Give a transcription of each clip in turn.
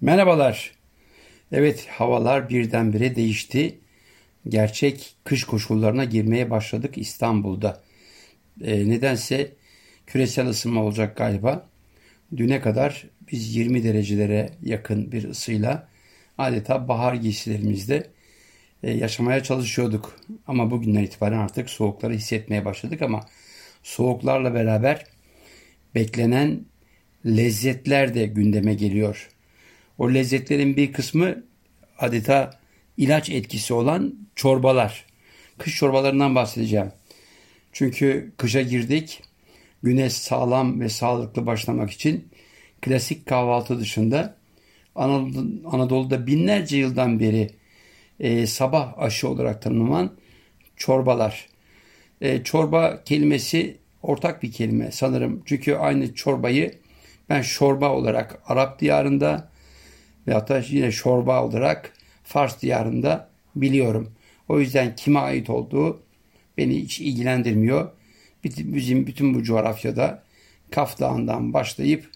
Merhabalar. Evet havalar birdenbire değişti. Gerçek kış koşullarına girmeye başladık İstanbul'da. E, nedense küresel ısınma olacak galiba. Düne kadar biz 20 derecelere yakın bir ısıyla adeta bahar giysilerimizde e, yaşamaya çalışıyorduk. Ama bugünden itibaren artık soğukları hissetmeye başladık ama soğuklarla beraber beklenen lezzetler de gündeme geliyor. O lezzetlerin bir kısmı adeta ilaç etkisi olan çorbalar. Kış çorbalarından bahsedeceğim. Çünkü kışa girdik. Güne sağlam ve sağlıklı başlamak için klasik kahvaltı dışında Anadolu'da binlerce yıldan beri e, sabah aşı olarak tanımlanan çorbalar. E, çorba kelimesi ortak bir kelime sanırım. Çünkü aynı çorbayı ben şorba olarak Arap diyarında ve hatta yine şorba olarak Fars diyarında biliyorum. O yüzden kime ait olduğu beni hiç ilgilendirmiyor. Bizim bütün bu coğrafyada Kaf Dağı'ndan başlayıp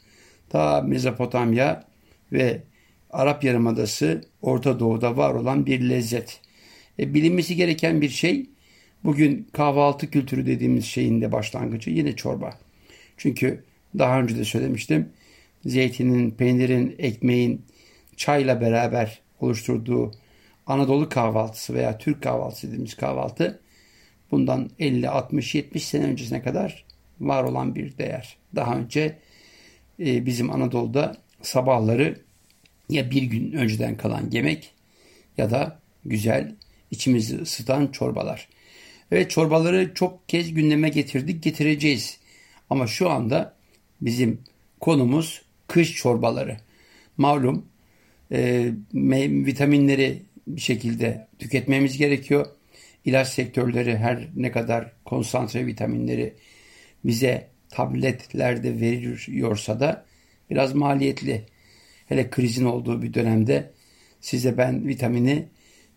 ta Mezopotamya ve Arap Yarımadası Orta Doğu'da var olan bir lezzet. E, bilinmesi gereken bir şey bugün kahvaltı kültürü dediğimiz şeyin de başlangıcı yine çorba. Çünkü daha önce de söylemiştim. Zeytinin, peynirin, ekmeğin çayla beraber oluşturduğu Anadolu kahvaltısı veya Türk kahvaltısı dediğimiz kahvaltı bundan 50, 60, 70 sene öncesine kadar var olan bir değer. Daha önce e, bizim Anadolu'da sabahları ya bir gün önceden kalan yemek ya da güzel içimizi ısıtan çorbalar. Evet çorbaları çok kez gündeme getirdik, getireceğiz. Ama şu anda bizim konumuz kış çorbaları. Malum e, vitaminleri bir şekilde tüketmemiz gerekiyor. İlaç sektörleri her ne kadar konsantre vitaminleri bize tabletlerde veriyorsa da biraz maliyetli. Hele krizin olduğu bir dönemde size ben vitamini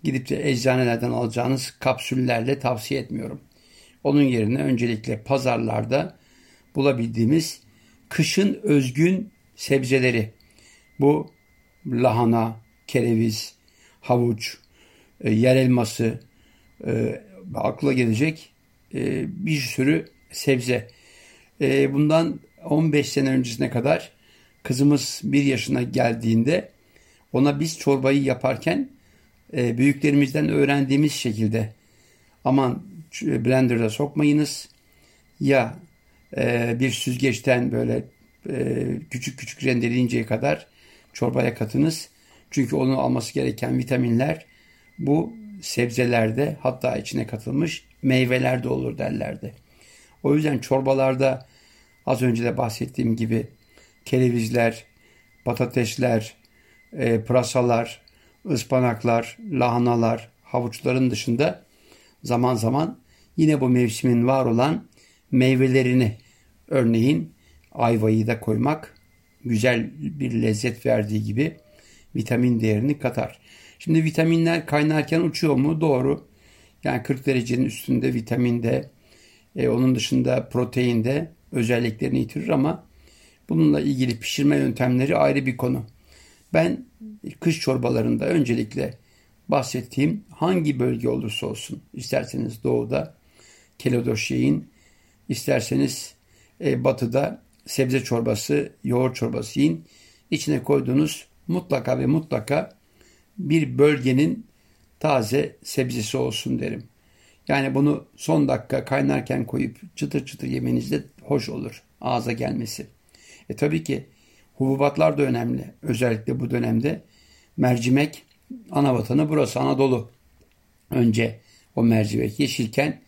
gidip de eczanelerden alacağınız kapsüllerle tavsiye etmiyorum. Onun yerine öncelikle pazarlarda bulabildiğimiz kışın özgün sebzeleri. Bu lahana, kereviz, havuç, e, yer elması, e, akla gelecek e, bir sürü sebze. E, bundan 15 sene öncesine kadar kızımız bir yaşına geldiğinde ona biz çorbayı yaparken e, büyüklerimizden öğrendiğimiz şekilde aman blenderda sokmayınız ya e, bir süzgeçten böyle e, küçük küçük rendeleyinceye kadar çorbaya katınız. Çünkü onun alması gereken vitaminler bu sebzelerde hatta içine katılmış meyvelerde olur derlerdi. O yüzden çorbalarda az önce de bahsettiğim gibi kerevizler, patatesler, e, pırasalar, ıspanaklar, lahanalar, havuçların dışında zaman zaman yine bu mevsimin var olan meyvelerini örneğin ayvayı da koymak güzel bir lezzet verdiği gibi vitamin değerini katar. Şimdi vitaminler kaynarken uçuyor mu? Doğru. Yani 40 derecenin üstünde vitamin de e, onun dışında protein de özelliklerini yitirir ama bununla ilgili pişirme yöntemleri ayrı bir konu. Ben kış çorbalarında öncelikle bahsettiğim hangi bölge olursa olsun isterseniz doğuda kelodoş yiyin, isterseniz e, batıda sebze çorbası, yoğurt çorbası yiyin. İçine koyduğunuz mutlaka ve mutlaka bir bölgenin taze sebzesi olsun derim. Yani bunu son dakika kaynarken koyup çıtır çıtır yemeniz de hoş olur ağza gelmesi. E tabii ki hububatlar da önemli. Özellikle bu dönemde mercimek ana vatanı burası Anadolu. Önce o mercimek yeşilken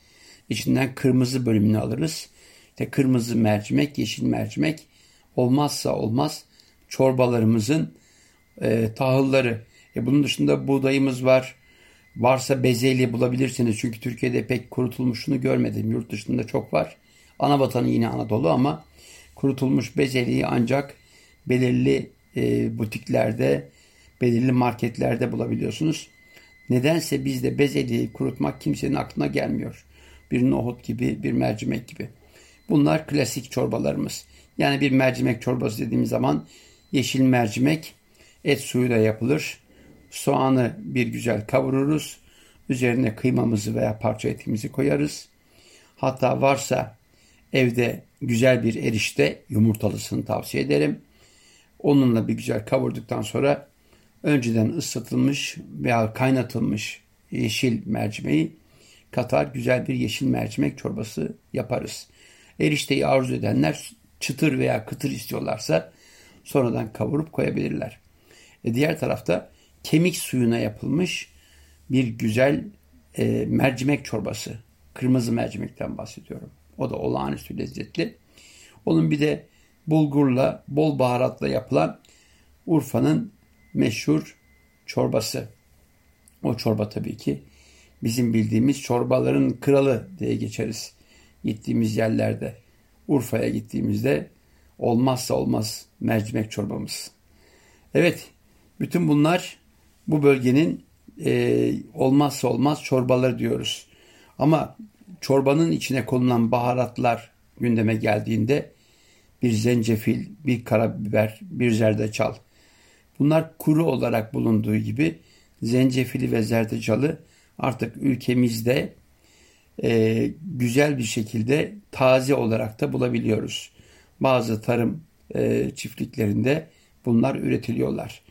içinden kırmızı bölümünü alırız. İşte kırmızı mercimek, yeşil mercimek olmazsa olmaz çorbalarımızın e, tahılları. E, bunun dışında buğdayımız var. Varsa bezelye bulabilirsiniz. Çünkü Türkiye'de pek kurutulmuşunu görmedim. Yurt dışında çok var. Ana vatanı yine Anadolu ama kurutulmuş bezelyeyi ancak belirli e, butiklerde, belirli marketlerde bulabiliyorsunuz. Nedense bizde bezelyeyi kurutmak kimsenin aklına gelmiyor. Bir nohut gibi, bir mercimek gibi. Bunlar klasik çorbalarımız. Yani bir mercimek çorbası dediğimiz zaman yeşil mercimek Et suyuyla yapılır. Soğanı bir güzel kavururuz. Üzerine kıymamızı veya parça etimizi koyarız. Hatta varsa evde güzel bir erişte yumurtalısını tavsiye ederim. Onunla bir güzel kavurduktan sonra önceden ısıtılmış veya kaynatılmış yeşil mercimeği katar güzel bir yeşil mercimek çorbası yaparız. Erişteyi arzu edenler çıtır veya kıtır istiyorlarsa sonradan kavurup koyabilirler. E diğer tarafta kemik suyuna yapılmış bir güzel e, mercimek çorbası. Kırmızı mercimekten bahsediyorum. O da olağanüstü lezzetli. Onun bir de bulgurla, bol baharatla yapılan Urfa'nın meşhur çorbası. O çorba tabii ki bizim bildiğimiz çorbaların kralı diye geçeriz. Gittiğimiz yerlerde. Urfa'ya gittiğimizde olmazsa olmaz mercimek çorbamız. Evet, bütün bunlar bu bölgenin e, olmazsa olmaz çorbaları diyoruz. Ama çorbanın içine konulan baharatlar gündeme geldiğinde bir zencefil, bir karabiber, bir zerdeçal. Bunlar kuru olarak bulunduğu gibi zencefili ve zerdeçalı artık ülkemizde e, güzel bir şekilde taze olarak da bulabiliyoruz. Bazı tarım e, çiftliklerinde bunlar üretiliyorlar.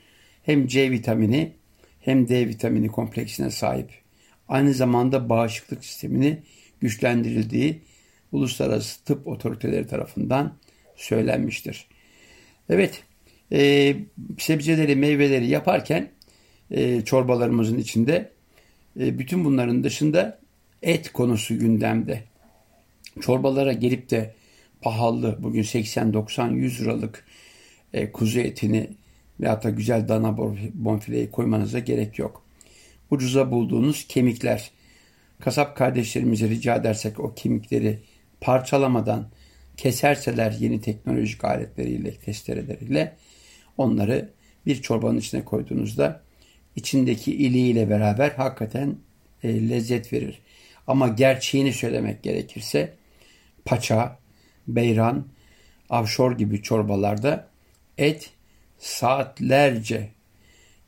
Hem C vitamini hem D vitamini kompleksine sahip. Aynı zamanda bağışıklık sistemini güçlendirildiği uluslararası tıp otoriteleri tarafından söylenmiştir. Evet, e, sebzeleri, meyveleri yaparken e, çorbalarımızın içinde e, bütün bunların dışında et konusu gündemde. Çorbalara gelip de pahalı bugün 80 90 100 liralık e, kuzu etini veyahut da güzel dana bonfileyi koymanıza gerek yok. Ucuza bulduğunuz kemikler. Kasap kardeşlerimize rica edersek o kemikleri parçalamadan keserseler yeni teknolojik aletleriyle, testereleriyle onları bir çorbanın içine koyduğunuzda içindeki iliğiyle beraber hakikaten e, lezzet verir. Ama gerçeğini söylemek gerekirse paça, beyran, avşor gibi çorbalarda et saatlerce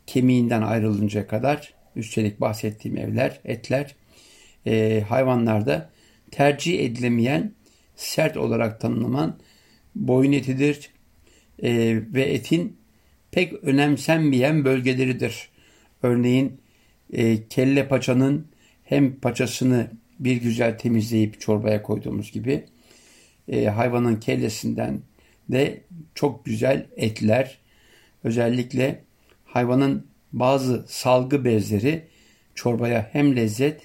kemiğinden ayrılınca kadar üstelik bahsettiğim evler, etler e, hayvanlarda tercih edilemeyen sert olarak tanımlanan boyun etidir e, ve etin pek önemsenmeyen bölgeleridir. Örneğin e, kelle paçanın hem paçasını bir güzel temizleyip çorbaya koyduğumuz gibi e, hayvanın kellesinden de çok güzel etler özellikle hayvanın bazı salgı bezleri çorbaya hem lezzet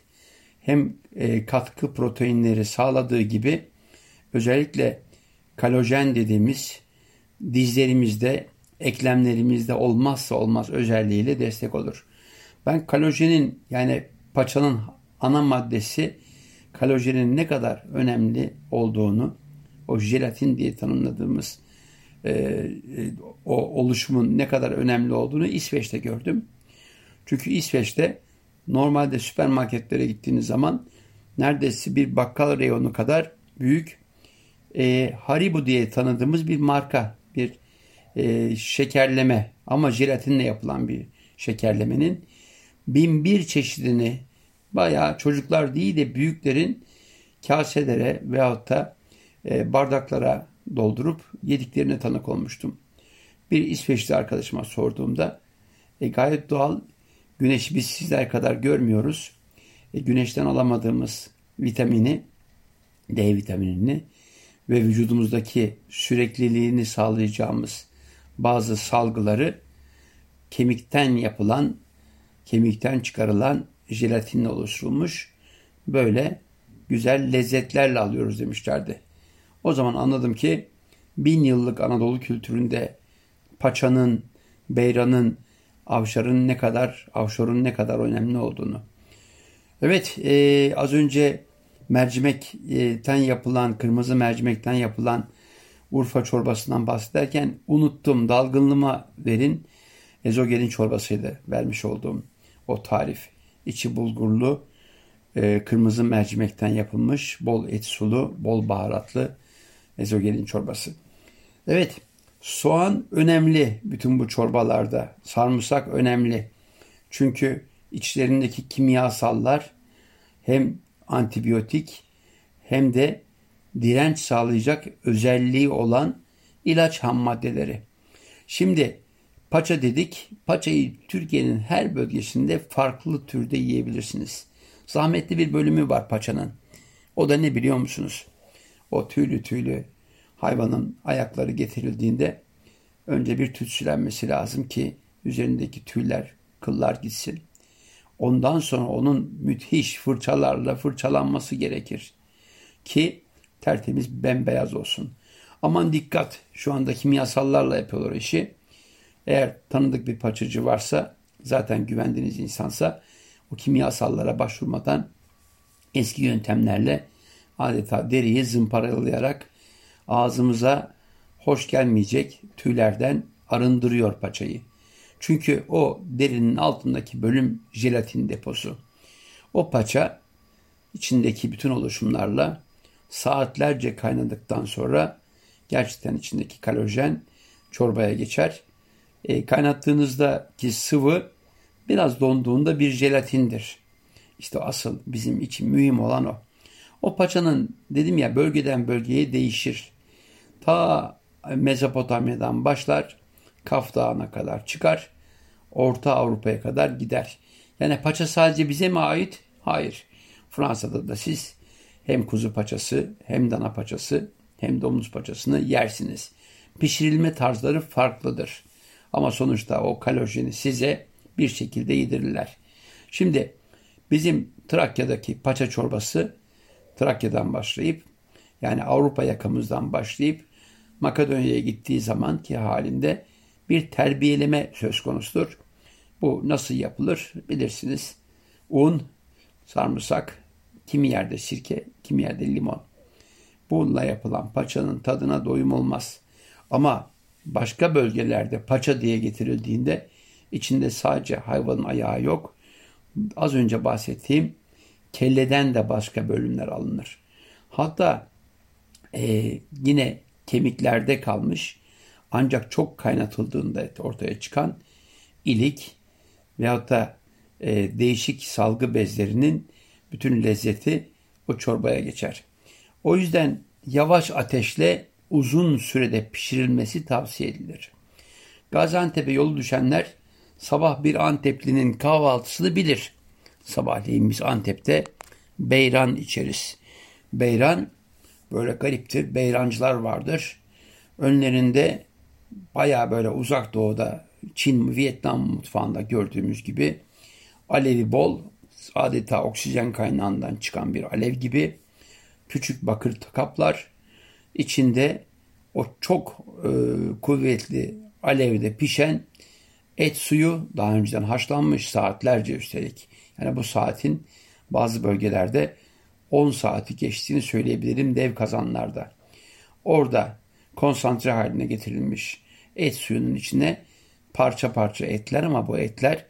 hem e, katkı proteinleri sağladığı gibi özellikle kalojen dediğimiz dizlerimizde, eklemlerimizde olmazsa olmaz özelliğiyle destek olur. Ben kalojenin yani paçanın ana maddesi kalojenin ne kadar önemli olduğunu o jelatin diye tanımladığımız e, e, o oluşumun ne kadar önemli olduğunu İsveç'te gördüm. Çünkü İsveç'te normalde süpermarketlere gittiğiniz zaman neredeyse bir bakkal reyonu kadar büyük e, Haribo diye tanıdığımız bir marka, bir e, şekerleme ama jelatinle yapılan bir şekerlemenin bin bir çeşidini bayağı çocuklar değil de büyüklerin kaselere veyahut da e, bardaklara doldurup yediklerine tanık olmuştum. Bir İsveçli arkadaşıma sorduğumda e, gayet doğal güneşi biz sizler kadar görmüyoruz. E, güneşten alamadığımız vitamini D vitaminini ve vücudumuzdaki sürekliliğini sağlayacağımız bazı salgıları kemikten yapılan, kemikten çıkarılan jelatinle oluşturulmuş böyle güzel lezzetlerle alıyoruz demişlerdi. O zaman anladım ki bin yıllık Anadolu kültüründe paçanın, beyranın, avşarın ne kadar, avşorun ne kadar önemli olduğunu. Evet, e, az önce mercimekten yapılan, kırmızı mercimekten yapılan Urfa çorbasından bahsederken unuttum. Dalgınlığıma verin. Ezogelin çorbasıydı vermiş olduğum o tarif. İçi bulgurlu, e, kırmızı mercimekten yapılmış, bol et sulu, bol baharatlı ezogelin çorbası. Evet, Soğan önemli bütün bu çorbalarda. Sarımsak önemli. Çünkü içlerindeki kimyasallar hem antibiyotik hem de direnç sağlayacak özelliği olan ilaç ham maddeleri. Şimdi paça dedik. Paçayı Türkiye'nin her bölgesinde farklı türde yiyebilirsiniz. Zahmetli bir bölümü var paçanın. O da ne biliyor musunuz? O tüylü tüylü hayvanın ayakları getirildiğinde önce bir tütsülenmesi lazım ki üzerindeki tüyler, kıllar gitsin. Ondan sonra onun müthiş fırçalarla fırçalanması gerekir ki tertemiz bembeyaz olsun. Aman dikkat şu anda kimyasallarla yapıyorlar işi. Eğer tanıdık bir paçacı varsa zaten güvendiğiniz insansa o kimyasallara başvurmadan eski yöntemlerle adeta deriyi zımparalayarak ağzımıza hoş gelmeyecek tüylerden arındırıyor paçayı. Çünkü o derinin altındaki bölüm jelatin deposu. O paça içindeki bütün oluşumlarla saatlerce kaynadıktan sonra gerçekten içindeki kalojen çorbaya geçer. E, kaynattığınızdaki sıvı biraz donduğunda bir jelatindir. İşte asıl bizim için mühim olan o. O paçanın dedim ya bölgeden bölgeye değişir. Ta Mezopotamya'dan başlar Kaf Dağı'na kadar çıkar. Orta Avrupa'ya kadar gider. Yani paça sadece bize mi ait? Hayır. Fransa'da da siz hem kuzu paçası hem dana paçası hem domuz paçasını yersiniz. Pişirilme tarzları farklıdır. Ama sonuçta o kalojeni size bir şekilde yedirirler. Şimdi bizim Trakya'daki paça çorbası Trakya'dan başlayıp yani Avrupa yakamızdan başlayıp Makedonya'ya gittiği zaman ki halinde bir terbiyeleme söz konusudur. Bu nasıl yapılır bilirsiniz. Un, sarımsak, kimi yerde sirke, kimi yerde limon. Bununla yapılan paçanın tadına doyum olmaz. Ama başka bölgelerde paça diye getirildiğinde içinde sadece hayvanın ayağı yok. Az önce bahsettiğim kelleden de başka bölümler alınır. Hatta e, yine kemiklerde kalmış ancak çok kaynatıldığında ortaya çıkan ilik veyahut da e, değişik salgı bezlerinin bütün lezzeti o çorbaya geçer. O yüzden yavaş ateşle uzun sürede pişirilmesi tavsiye edilir. Gaziantep'e yolu düşenler sabah bir Anteplinin kahvaltısını bilir. Sabahleyin biz Antep'te beyran içeriz. Beyran böyle gariptir. Beyrancılar vardır. Önlerinde baya böyle uzak doğuda Çin, Vietnam mutfağında gördüğümüz gibi alevi bol, adeta oksijen kaynağından çıkan bir alev gibi küçük bakır kaplar içinde o çok e, kuvvetli alevde pişen et suyu daha önceden haşlanmış saatlerce üstelik. Yani bu saatin bazı bölgelerde 10 saati geçtiğini söyleyebilirim dev kazanlarda. Orada konsantre haline getirilmiş et suyunun içine parça parça etler ama bu etler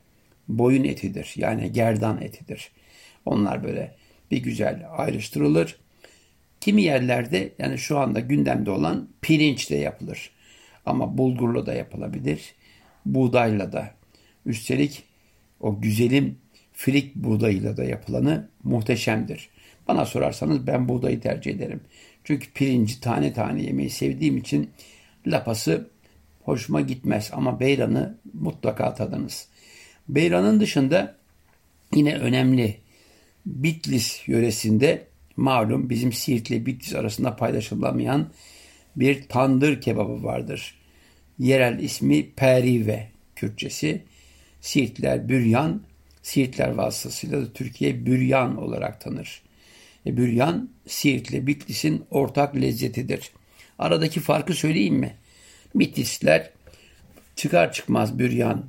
boyun etidir. Yani gerdan etidir. Onlar böyle bir güzel ayrıştırılır. Kimi yerlerde yani şu anda gündemde olan pirinçle yapılır. Ama bulgurla da yapılabilir. Buğdayla da. Üstelik o güzelim filik buğdayıyla da yapılanı muhteşemdir. Bana sorarsanız ben buğdayı tercih ederim. Çünkü pirinci tane tane yemeyi sevdiğim için lapası hoşuma gitmez ama beyranı mutlaka tadınız. Beyranın dışında yine önemli Bitlis yöresinde malum bizim Siirt ile Bitlis arasında paylaşılamayan bir tandır kebabı vardır. Yerel ismi Perive Kürtçesi. Siirtler büryan, Siirtler vasıtasıyla da Türkiye büryan olarak tanır. E, büryan Siirt ile Bitlis'in ortak lezzetidir. Aradaki farkı söyleyeyim mi? Bitlisler çıkar çıkmaz büryan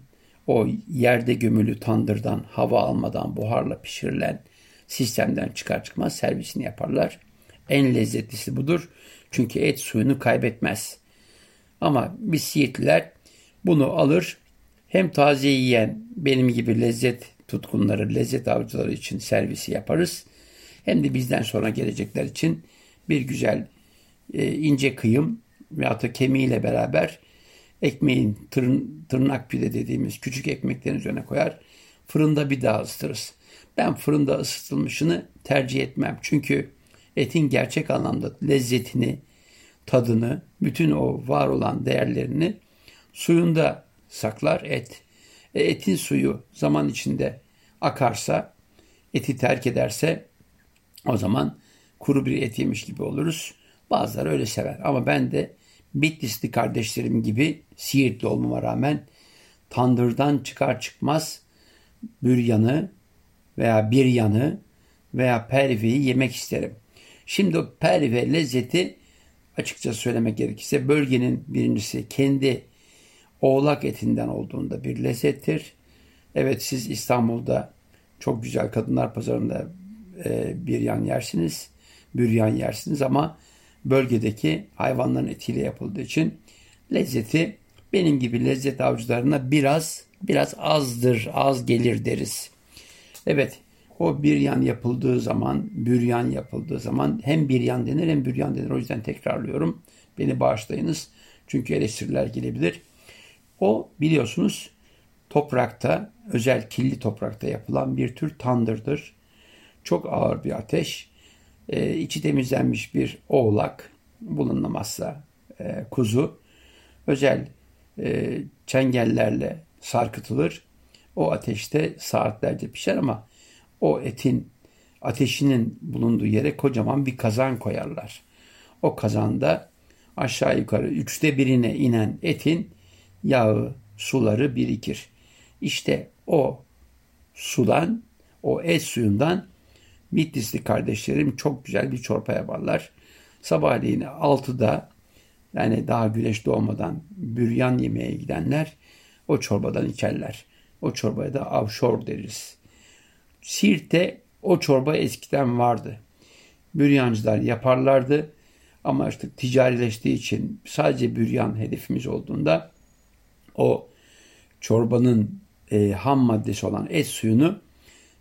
o yerde gömülü tandırdan hava almadan buharla pişirilen sistemden çıkar çıkmaz servisini yaparlar. En lezzetlisi budur. Çünkü et suyunu kaybetmez. Ama biz Siirtliler bunu alır hem taze yiyen benim gibi lezzet tutkunları, lezzet avcıları için servisi yaparız. Hem de bizden sonra gelecekler için bir güzel e, ince kıyım veyahut da kemiğiyle beraber Ekmeğin tırn, tırnak pide dediğimiz küçük ekmeklerin üzerine koyar. Fırında bir daha ısıtırız. Ben fırında ısıtılmışını tercih etmem. Çünkü etin gerçek anlamda lezzetini, tadını, bütün o var olan değerlerini suyunda saklar et. E, etin suyu zaman içinde akarsa, eti terk ederse o zaman kuru bir et yemiş gibi oluruz. Bazıları öyle sever ama ben de Bitlisli kardeşlerim gibi Siirtli olmama rağmen tandırdan çıkar çıkmaz büryanı veya bir yanı veya perveyi yemek isterim. Şimdi o perve lezzeti açıkça söylemek gerekirse bölgenin birincisi kendi oğlak etinden olduğunda bir lezzettir. Evet siz İstanbul'da çok güzel kadınlar pazarında e, bir yan yersiniz, büryan yersiniz ama bölgedeki hayvanların etiyle yapıldığı için lezzeti benim gibi lezzet avcılarına biraz biraz azdır, az gelir deriz. Evet, o bir yan yapıldığı zaman, büryan yapıldığı zaman hem bir yan denir hem büryan denir. O yüzden tekrarlıyorum. Beni bağışlayınız. Çünkü eleştiriler gelebilir. O biliyorsunuz toprakta, özel killi toprakta yapılan bir tür tandırdır. Çok ağır bir ateş. E, içi temizlenmiş bir oğlak bulunmazsa e, kuzu özel e, çengellerle sarkıtılır. O ateşte saatlerce pişer ama o etin ateşinin bulunduğu yere kocaman bir kazan koyarlar. O kazanda aşağı yukarı üçte birine inen etin yağı, suları birikir. İşte o sudan, o et suyundan Bitlisli kardeşlerim çok güzel bir çorba yaparlar. Sabahleyin 6'da yani daha güneş doğmadan büryan yemeye gidenler o çorbadan içerler. O çorbaya da avşor deriz. Siirt'te o çorba eskiden vardı. Büryancılar yaparlardı ama artık ticarileştiği için sadece büryan hedefimiz olduğunda o çorbanın e, ham maddesi olan et suyunu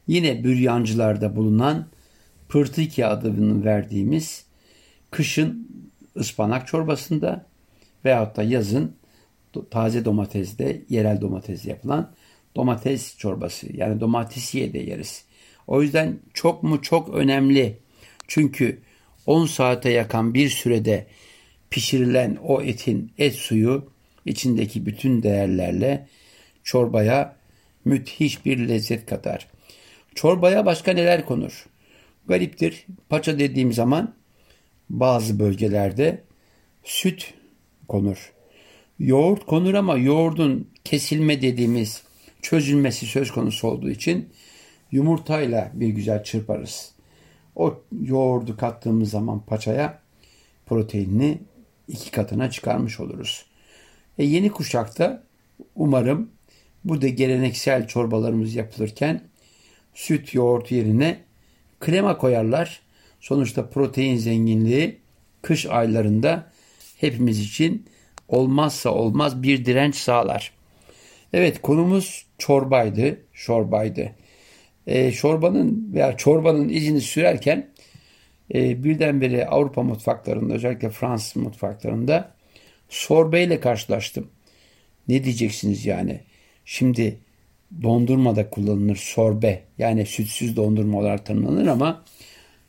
yine büryancılarda bulunan pırtiki adını verdiğimiz kışın ıspanak çorbasında veyahut da yazın taze domatesde, yerel domatesle yapılan domates çorbası. Yani domatesiye de yeriz. O yüzden çok mu çok önemli. Çünkü 10 saate yakan bir sürede pişirilen o etin et suyu içindeki bütün değerlerle çorbaya müthiş bir lezzet katar. Çorbaya başka neler konur? Gariptir. Paça dediğim zaman bazı bölgelerde süt konur. Yoğurt konur ama yoğurdun kesilme dediğimiz çözülmesi söz konusu olduğu için yumurtayla bir güzel çırparız. O yoğurdu kattığımız zaman paçaya proteinini iki katına çıkarmış oluruz. E yeni kuşakta umarım bu da geleneksel çorbalarımız yapılırken süt yoğurt yerine krema koyarlar. Sonuçta protein zenginliği kış aylarında hepimiz için olmazsa olmaz bir direnç sağlar. Evet konumuz çorbaydı, şorbaydı. E, çorbanın veya çorbanın izini sürerken e, birdenbire Avrupa mutfaklarında özellikle Fransız mutfaklarında sorbeyle karşılaştım. Ne diyeceksiniz yani? Şimdi dondurma da kullanılır sorbe yani sütsüz dondurma olarak tanımlanır ama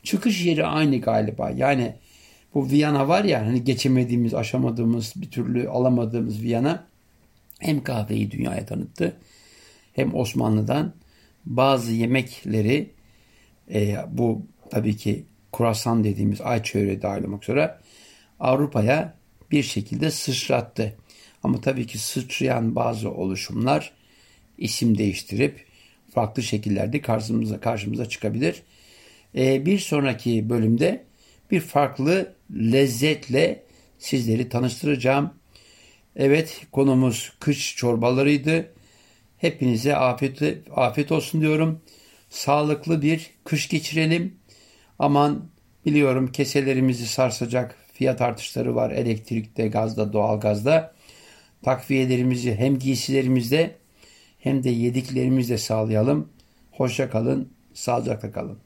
çıkış yeri aynı galiba. Yani bu Viyana var ya hani geçemediğimiz, aşamadığımız, bir türlü alamadığımız Viyana hem kahveyi dünyaya tanıttı hem Osmanlı'dan bazı yemekleri e, bu tabii ki kurasan dediğimiz ay çöreği dahil olmak üzere Avrupa'ya bir şekilde sıçrattı. Ama tabii ki sıçrayan bazı oluşumlar isim değiştirip farklı şekillerde karşımıza karşımıza çıkabilir. Ee, bir sonraki bölümde bir farklı lezzetle sizleri tanıştıracağım. Evet konumuz kış çorbalarıydı. Hepinize afiyet, afiyet olsun diyorum. Sağlıklı bir kış geçirelim. Aman biliyorum keselerimizi sarsacak fiyat artışları var elektrikte, gazda, doğalgazda. Takviyelerimizi hem giysilerimizde hem de yediklerimizde sağlayalım. Hoşça kalın, sağlıcakla kalın.